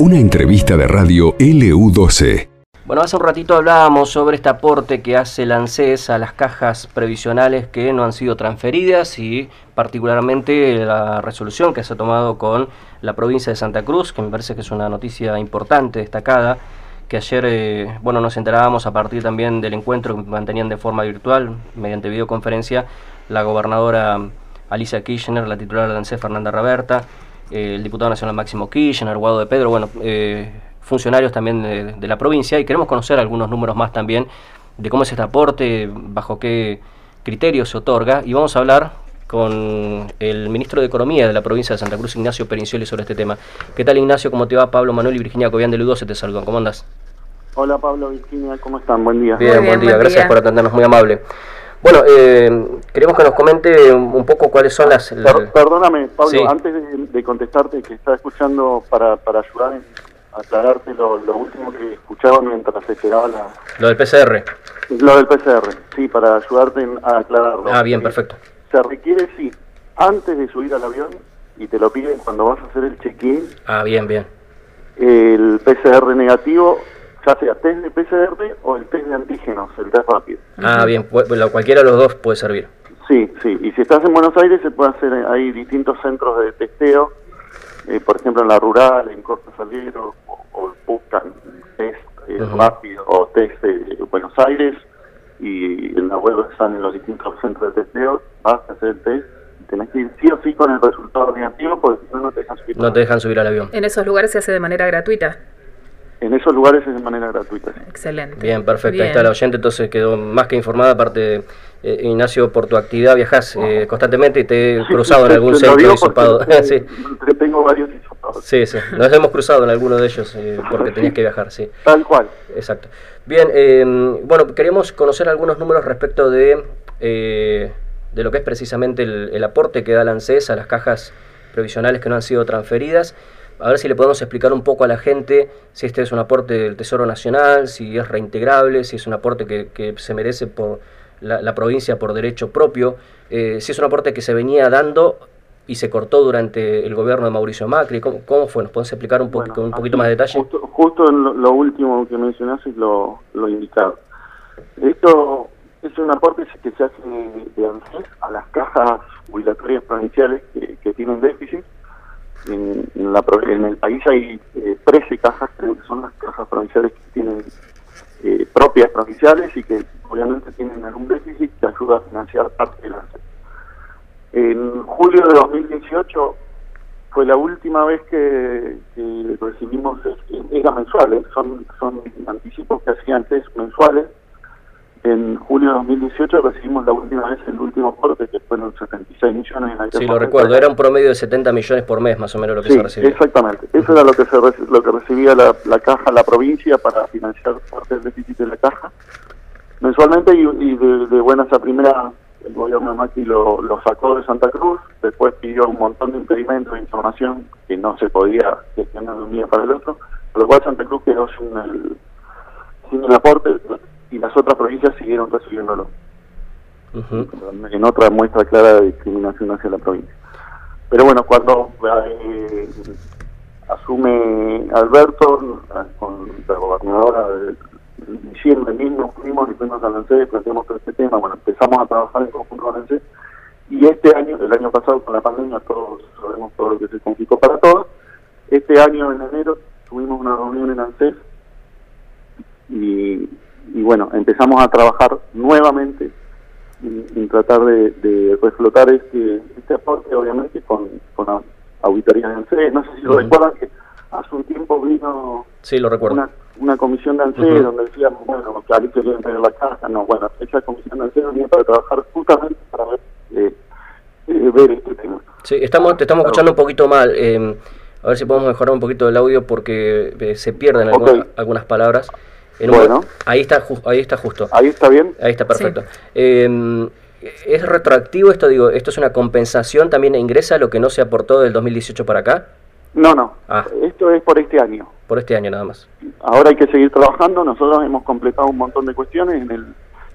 Una entrevista de radio LU12. Bueno, hace un ratito hablábamos sobre este aporte que hace el ANSES a las cajas previsionales que no han sido transferidas y particularmente la resolución que se ha tomado con la provincia de Santa Cruz, que me parece que es una noticia importante, destacada, que ayer eh, bueno, nos enterábamos a partir también del encuentro que mantenían de forma virtual, mediante videoconferencia, la gobernadora Alicia Kirchner, la titular del ANSES Fernanda Raberta, el diputado nacional Máximo Kirchner, Guado de Pedro, bueno, eh, funcionarios también de, la provincia y queremos conocer algunos números más también de cómo es este aporte, bajo qué criterios se otorga y vamos a hablar con el ministro de Economía de la provincia de Santa Cruz, Ignacio Perincioli, sobre este tema. ¿Qué tal Ignacio? ¿Cómo te va? Pablo Manuel y Virginia Cobian de Ludo se te saludan. ¿Cómo andas? Hola Pablo, Virginia, ¿cómo están? Buen día. Bien, buen día. Gracias por atendernos, muy amable. Bueno, eh, queremos que nos comente un poco cuáles son las... perdóname, Pablo, antes de, contestarte, que estaba escuchando para, para ayudar a aclararte lo, último que escuchaba mientras esperaba la... Lo del PCR. Lo del PCR, sí, para ayudarte a aclararlo. Ah, bien, perfecto. Se requiere, sí, antes de subir al avión, y te lo piden cuando vas a hacer el check-in. Ah, bien, bien. El PCR negativo ya sea test de PCR o el test de antígenos, el test rápido. Ah, bien, cualquiera de los dos puede servir. Sí, sí, y si estás en Buenos Aires se puede hacer, hay distintos centros de testeo, eh, por ejemplo en la rural, en Corte Salero, o, buscan test eh, rápido o test de Buenos Aires, y en la web están en los distintos centros de testeo, vas a hacer el test tenés que ir sí o sí con el resultado negativo porque si no, no te dejan subir. No te dejan subir al avión. En esos lugares se hace de manera gratuita. Esos lugares es de manera gratuita. Excelente. Bien, perfecto. Ahí está la oyente, entonces quedó más que informada. Aparte, eh, Ignacio, por tu actividad viajas eh, constantemente y te he cruzado en algún centro hisopado. sí. Tengo varios hisopados. Sí, sí. Nos hemos cruzado en alguno de ellos eh, porque tenías que viajar, sí. Tal cual. Exacto. Bien, bueno, queríamos conocer algunos números respecto de, de lo que es precisamente el, el aporte que da la ANSES a las cajas previsionales que no han sido transferidas a ver si le podemos explicar un poco a la gente si este es un aporte del Tesoro Nacional, si es reintegrable, si es un aporte que, se merece por la, provincia por derecho propio, eh, si es un aporte que se venía dando y se cortó durante el gobierno de Mauricio Macri. ¿Cómo, fue? ¿Nos puedes explicar un, con un poquito más de detalle? Justo, en lo, último que mencionaste es lo, lo indicado. Esto es un aporte que se hace de ANSES a las cajas jubilatorias provinciales que tienen déficit en, la, en el país hay 13 eh, cajas, creo que son las cajas provinciales que tienen eh, propias provinciales y que obviamente tienen algún déficit que ayuda a financiar parte de la En julio de 2018 fue la última vez que, recibimos, era mensuales, son, son anticipos que hacían test mensuales en julio de 2018 recibimos la última vez el último aporte, que fueron 76 millones. En sí, lo recuerdo, era un promedio de 70 millones por mes más o menos lo que se recibía. exactamente. Eso era lo que, se, lo que recibía la, la caja, la provincia, para financiar parte del déficit de la caja mensualmente y, de, buenas a primeras el gobierno de Macri lo, lo, sacó de Santa Cruz, después pidió un montón de impedimentos de información que no se podía gestionar de un día para el otro, por lo cual Santa Cruz quedó sin el, sin el aporte y las otras provincias siguieron recibiéndolo. En otra muestra clara de discriminación hacia la provincia. Pero bueno, cuando eh, asume Alberto, con la gobernadora de diciembre mismo, fuimos y fuimos a y planteamos todo este tema. Bueno, empezamos a trabajar en conjunto con ANSE y este año, el año pasado con la pandemia, todos sabemos todo lo que se complicó para todos. Este año, en enero, tuvimos una reunión en ANSES y y bueno, empezamos a trabajar nuevamente en, tratar de, reflotar este, este aporte, obviamente, con, con auditoría de ANSE. No sé si lo recuerdan que hace un tiempo vino sí, lo recuerdo. Una, una comisión de ANSE donde decíamos, bueno, que ahorita quieren tener la caja. No, bueno, esa comisión de ANSE venía para trabajar justamente para ver, eh, eh, ver este tema. Sí, estamos, te estamos escuchando un poquito mal. Eh, a ver si podemos mejorar un poquito el audio porque se pierden algunas, algunas palabras bueno. ahí está, ahí está justo. Ahí está bien. Ahí está perfecto. Em, ¿Es retroactivo esto? Digo, ¿esto es una compensación? ¿También ingresa lo que no se aportó del 2018 para acá? No, no. Ah. Esto es por este año. Por este año nada más. Ahora hay que seguir trabajando. Nosotros hemos completado un montón de cuestiones en el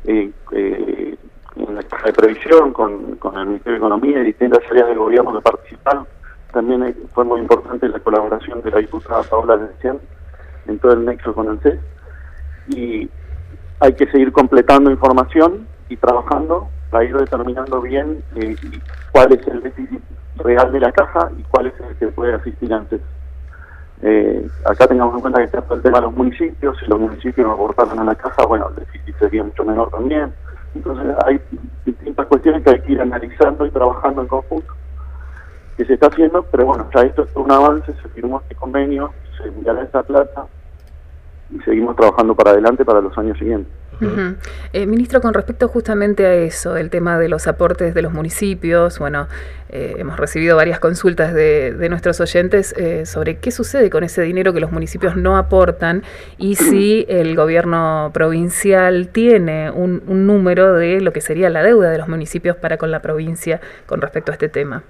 eh, eh, en la caja de previsión con, con el Ministerio de Economía y distintas áreas del gobierno que participaron también fue muy importante la colaboración de la diputada Paola Lencián en todo el nexo con el CES. Y hay que seguir completando información y trabajando para ir determinando bien eh, cuál es el déficit real de la caja y cuál es el que puede asistir antes. Eh, acá tengamos en cuenta que está el tema de los municipios, si los municipios aportaran a la caja, bueno, el déficit sería mucho menor también. Entonces hay distintas cuestiones que hay que ir analizando y trabajando en conjunto, que se está haciendo, pero bueno, ya esto es un avance, se firmó este convenio, se enviará esta plata y seguimos trabajando para adelante para los años siguientes. Eh, ministro, con respecto justamente a eso, el tema de los aportes de los municipios, bueno, eh, hemos recibido varias consultas de, nuestros oyentes eh, sobre qué sucede con ese dinero que los municipios no aportan y si el gobierno provincial tiene un, número de lo que sería la deuda de los municipios para con la provincia con respecto a este tema.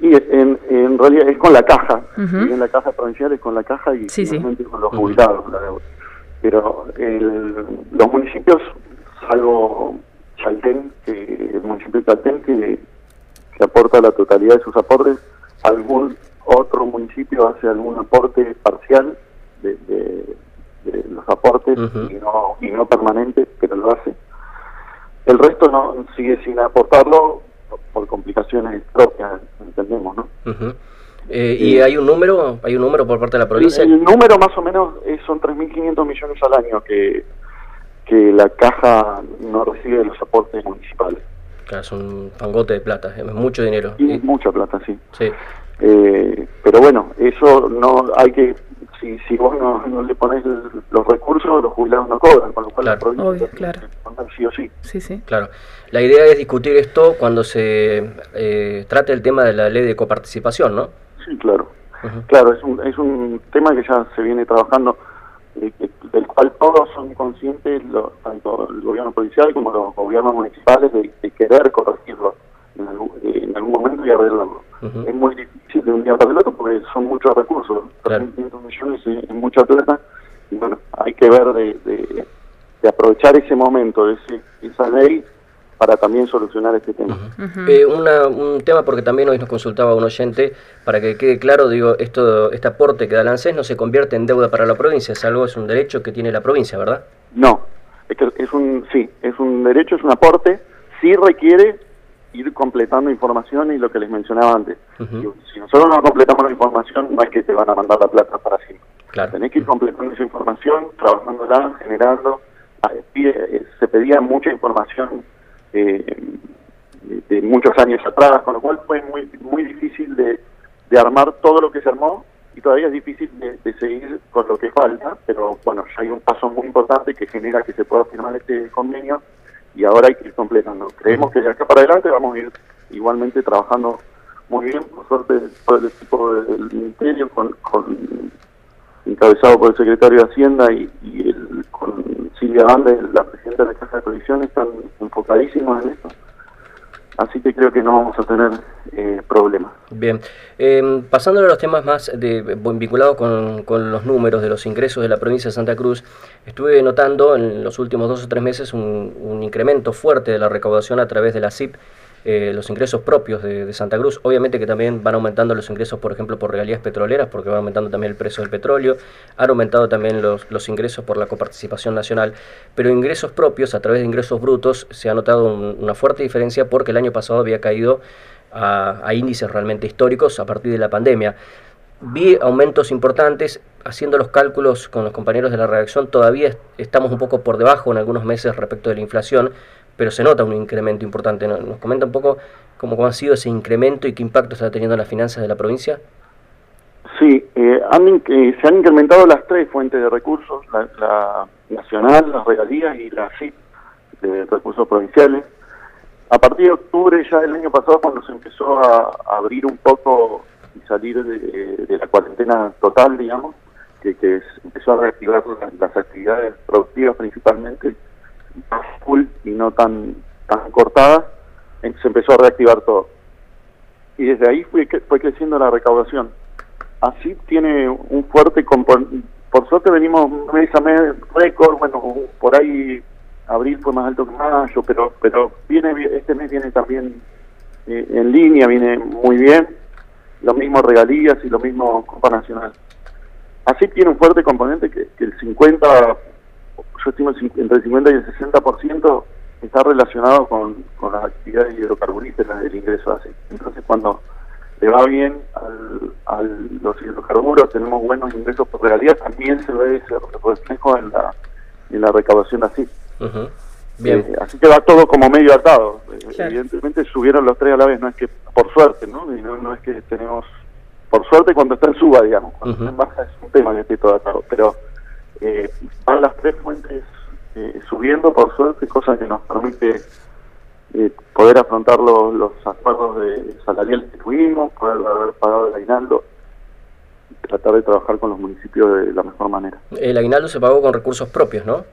Y en, en realidad es con la caja, en la caja provincial es con la caja y con los jubilados la deuda. Pero los municipios, salvo Chaltén, que el municipio de Chaltén, que, aporta la totalidad de sus aportes, algún otro municipio hace algún aporte parcial de, los aportes y, no, y no permanente, pero lo hace. El resto no sigue sin aportarlo por complicaciones propias, entendemos, ¿no? Eh, ¿Y hay un número hay un número por parte de la provincia? El, número más o menos es, son 3.500 millones al año que, que la caja no recibe de los aportes municipales. Claro, es un pangote de plata, es mucho dinero. Y mucha plata, sí. sí. Eh, pero bueno, eso no hay que, si, si vos no, le pones los recursos, los jubilados no cobran, con lo cual la provincia claro. sí o sí. Sí, sí. Claro. La idea es discutir esto cuando se eh, trate el tema de la ley de coparticipación, ¿no? Sí, claro. Claro, es un, es un tema que ya se viene trabajando, eh, del cual todos son conscientes, tanto el gobierno provincial como los gobiernos municipales, de, querer corregirlo en algún, en algún, momento y arreglarlo. Es muy difícil de un día para el otro porque son muchos recursos, claro. millones es, mucha plata, y bueno, hay que ver de, de, de aprovechar ese momento, ese, esa ley para también solucionar este tema. Eh, un tema porque también hoy nos consultaba un oyente, para que quede claro, digo, esto, este aporte que da la ANSES no se convierte en deuda para la provincia, es algo, es un derecho que tiene la provincia, ¿verdad? No, es, que es un, sí, es un derecho, es un aporte, sí requiere ir completando información y lo que les mencionaba antes. Si nosotros no completamos la información, no es que te van a mandar la plata para siempre. Claro. Tenés que ir completando esa información, trabajándola, generando. Eh, se pedía mucha información eh, de muchos años atrás, con lo cual fue muy muy difícil de, armar todo lo que se armó y todavía es difícil de, seguir con lo que falta, pero bueno, ya hay un paso muy importante que genera que se pueda firmar este convenio y ahora hay que ir completando. Creemos que de acá para adelante vamos a ir igualmente trabajando muy bien, por suerte todo el equipo del Ministerio, con, encabezado por el secretario de Hacienda y, el, con Silvia Bande, la presidenta de la Caja de Coalición, están en esto. Así que creo que no vamos a tener eh, problemas. Bien, eh, pasando a los temas más vinculados con, los números de los ingresos de la provincia de Santa Cruz, estuve notando en los últimos dos o tres meses un incremento fuerte de la recaudación a través de la CIP eh, los ingresos propios de, Santa Cruz. Obviamente que también van aumentando los ingresos, por ejemplo, por regalías petroleras, porque va aumentando también el precio del petróleo. Han aumentado también los, ingresos por la coparticipación nacional. Pero ingresos propios, a través de ingresos brutos, se ha notado una fuerte diferencia porque el año pasado había caído a índices realmente históricos a partir de la pandemia. Vi aumentos importantes, haciendo los cálculos con los compañeros de la redacción, todavía estamos un poco por debajo en algunos meses respecto de la inflación, pero se nota un incremento importante. ¿Nos comenta un poco cómo, ha sido ese incremento y qué impacto está teniendo en las finanzas de la provincia? Sí, eh, se han incrementado las tres fuentes de recursos, la, nacional, las regalías y la CIP de recursos provinciales. A partir de octubre ya del año pasado, cuando se empezó a, abrir un poco y salir de, la cuarentena total, digamos, que, que empezó a reactivar las actividades productivas principalmente, más full y no tan, tan cortada, se empezó a reactivar todo. Y desde ahí fue, fue creciendo la recaudación. Así tiene un fuerte Por suerte venimos mes a mes récord, bueno, por ahí abril fue más alto que mayo, pero pero viene este mes viene también eh, en línea, viene muy bien. lo mismo regalías y lo mismo Copa Nacional. Así tiene un fuerte componente que, el 50, yo estimo entre el 50 y el 60% está relacionado con, con las actividades hidrocarburíferas del ingreso así. Entonces cuando le va bien a los hidrocarburos, tenemos buenos ingresos por regalías, también se ve ese reflejo en la, en la recaudación así. Bien. Eh, así que va todo como medio atado. Evidentemente subieron los tres a la vez, no es que por suerte, ¿no? no, es que tenemos, por suerte cuando está en suba, digamos, cuando está en baja es un tema que esté todo atado, pero eh, van las tres fuentes eh, subiendo por suerte, cosa que nos permite eh, poder afrontar los, los acuerdos de salariales que tuvimos, poder haber pagado el aguinaldo y tratar de trabajar con los municipios de la mejor manera. El aguinaldo se pagó con recursos propios, ¿no?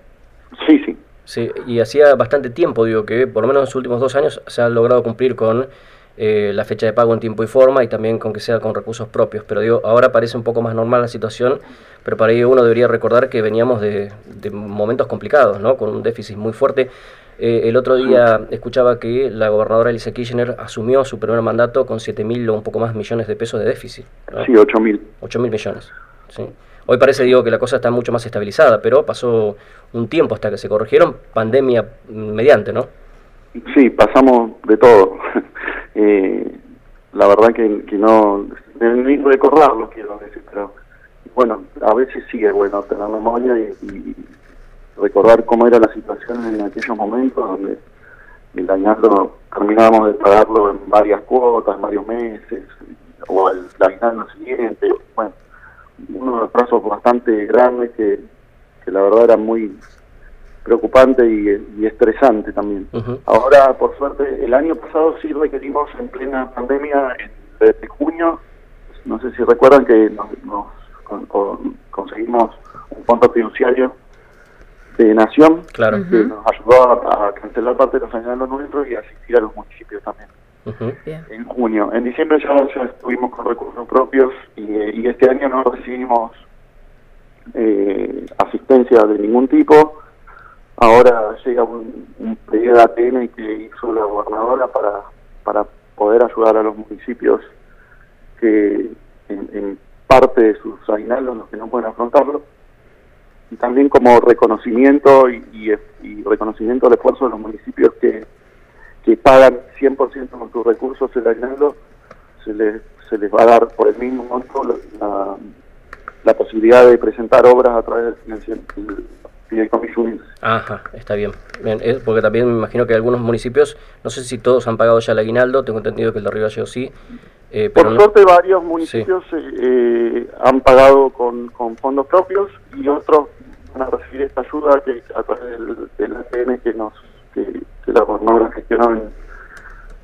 Sí, sí. Sí, y hacía bastante tiempo, digo, que por lo menos en los últimos dos años se ha logrado cumplir con eh, la fecha de pago en tiempo y forma y también con que sea con recursos propios. Pero digo, ahora parece un poco más normal la situación, pero para ello uno debería recordar que veníamos de, momentos complicados, ¿no? Con un déficit muy fuerte. Eh, el otro día escuchaba que la gobernadora Elisa Kirchner asumió su primer mandato con 7 mil o un poco más millones de pesos de déficit. Sí, 8 mil. 8 mil millones. Sí. Hoy parece, digo, que la cosa está mucho más estabilizada, pero pasó un tiempo hasta que se corrigieron, pandemia mediante, ¿no? Sí, pasamos de todo. Eh, la verdad que, que no, ni recordarlo quiero decir, pero bueno, a veces sí es bueno tener memoria y, recordar cómo era la situación en aquellos momentos donde el añado terminábamos de pagarlo en varias cuotas, en varios meses, o el, el siguiente, bueno unos plazos bastante grandes que, la verdad era muy preocupante y, estresante también. Ahora, por suerte, el año pasado sí requerimos en plena pandemia, desde junio, no sé si recuerdan que nos, conseguimos un fondo fiduciario de Nación claro. que nos ayudó a, cancelar parte de los añados nuestros y asistir a los municipios también en junio. En diciembre ya, estuvimos con recursos propios y, este año no recibimos eh, asistencia de ningún tipo. Ahora llega un, un pedido de ATN que hizo la gobernadora para, para poder ayudar a los municipios que en, parte de sus aguinaldos, los que no pueden afrontarlo, y también como reconocimiento y, reconocimiento del esfuerzo de los municipios que que pagan 100% con sus recursos el aguinaldo, se les, se les va a dar por el mismo monto la, la posibilidad de presentar obras a través del Ajá, está bien. bien porque también me imagino que algunos municipios, no sé si todos han pagado ya el aguinaldo, tengo entendido que el de Río Gallegos sí. Eh, pero por suerte varios municipios eh, han pagado con, con fondos propios y otros van a recibir esta ayuda que a través del, del ATN que nos que, la gobernadora gestionó en,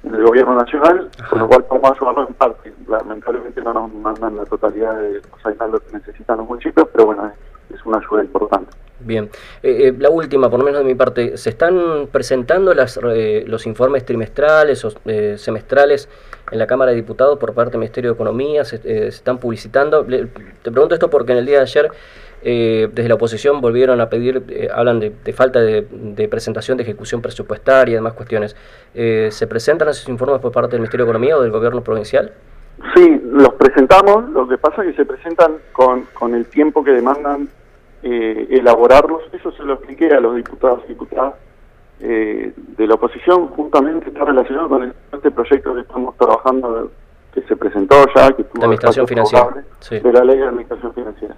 el gobierno nacional, con lo cual podemos ayudarlo en parte. Lamentablemente no nos mandan la totalidad de los aguinaldos que necesitan los municipios, pero bueno, es, una ayuda importante. Bien, eh, eh, la última, por lo menos de mi parte, ¿se están presentando las, eh, los informes trimestrales o semestrales en la Cámara de Diputados por parte del Ministerio de Economía? ¿Se, se están publicitando? te pregunto esto porque en el día de ayer eh, desde la oposición volvieron a pedir, eh, hablan de, falta de, presentación de ejecución presupuestaria y demás cuestiones. Eh, ¿Se presentan esos informes por parte del Ministerio de Economía o del gobierno provincial? Sí, los presentamos. Lo que pasa es que se presentan con, con el tiempo que demandan elaborarlos. Eso se lo expliqué a los diputados y diputadas de la oposición. Justamente está relacionado con este proyecto que estamos trabajando, que se presentó ya, que tuvo la administración financiera, de la ley de administración financiera.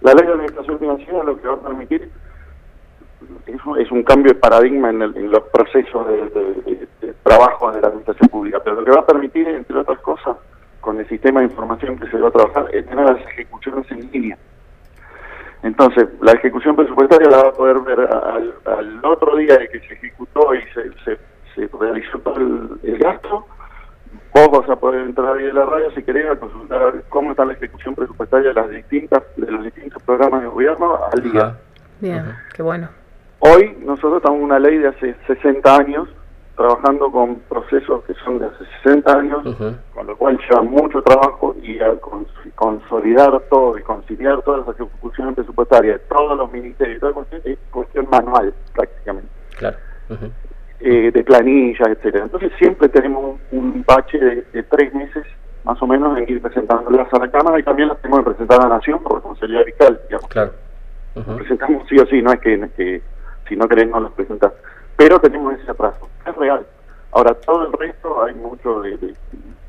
La ley de administración financiera lo que va a permitir es, un cambio de paradigma en, los procesos de, trabajo de la administración pública, pero lo que va a permitir, entre otras cosas, con el sistema de información que se va a trabajar, es tener las ejecuciones en línea. Entonces, la ejecución presupuestaria la va a poder ver al, otro día de que se ejecutó y se, realizó todo el gasto, Vos vas a poder entrar ahí de la radio si querés a consultar cómo está la ejecución presupuestaria de las distintas de los distintos programas de gobierno al día. Bien, qué bueno. Hoy nosotros estamos en una ley de hace 60 años trabajando con procesos que son de hace 60 años, con lo cual lleva mucho trabajo y al consolidar todo y conciliar todas las ejecuciones presupuestarias de todos los ministerios, toda cuestión, es cuestión manual prácticamente. Claro. Eh, de planillas, etcétera. Entonces siempre tenemos un, bache de, tres meses más o menos en ir presentándolas a la Cámara y también las tenemos que presentar a la Nación por responsabilidad vital. Digamos. Claro. Presentamos sí o sí, no es que, que si no querés no los presentas. Pero tenemos ese atraso, es real. Ahora, todo el resto hay mucho de,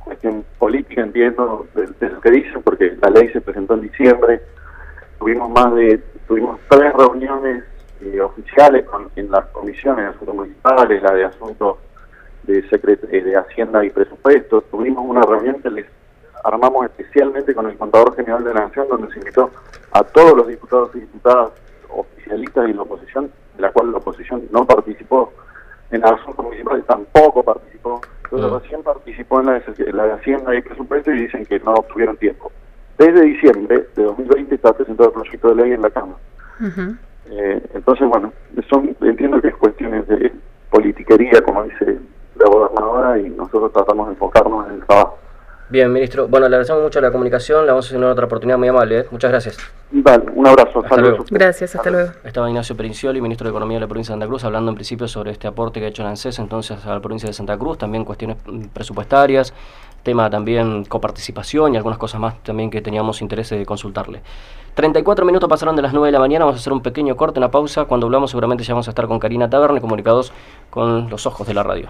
cuestión política, entiendo, de, lo que dicen, porque la ley se presentó en diciembre, tuvimos más de, tuvimos tres reuniones eh, oficiales con, en las comisiones de asuntos municipales, la de asuntos de, eh, de Hacienda y Presupuestos, tuvimos una reunión que les armamos especialmente con el Contador General de la Nación, donde se invitó a todos los diputados y diputadas oficialistas y la oposición, de la cual la oposición no participó en la asuntos municipales, tampoco participó, entonces mm. recién participó en la, de, la de Hacienda y Presupuestos y dicen que no tuvieron tiempo. Desde diciembre de 2020 está presentado el proyecto de ley en la Cámara. eh, entonces, bueno, son, entiendo que es cuestiones de politiquería, como dice la gobernadora, y nosotros tratamos de enfocarnos en el trabajo. Bien, ministro. Bueno, le agradecemos mucho la comunicación. La vamos a hacer en otra oportunidad muy amable. ¿eh? Muchas gracias. Vale, un abrazo. Hasta luego. Gracias, hasta luego. Estaba Ignacio Perincioli, ministro de Economía de la provincia de Santa Cruz, hablando en principio sobre este aporte que ha hecho la ANSES entonces a la provincia de Santa Cruz, también cuestiones presupuestarias, tema también coparticipación y algunas cosas más también que teníamos interés de consultarle. 34 minutos pasaron de las 9 de la mañana, vamos a hacer un pequeño corte, una pausa. Cuando hablamos seguramente ya vamos a estar con Karina Taverne, comunicados con los ojos de la radio.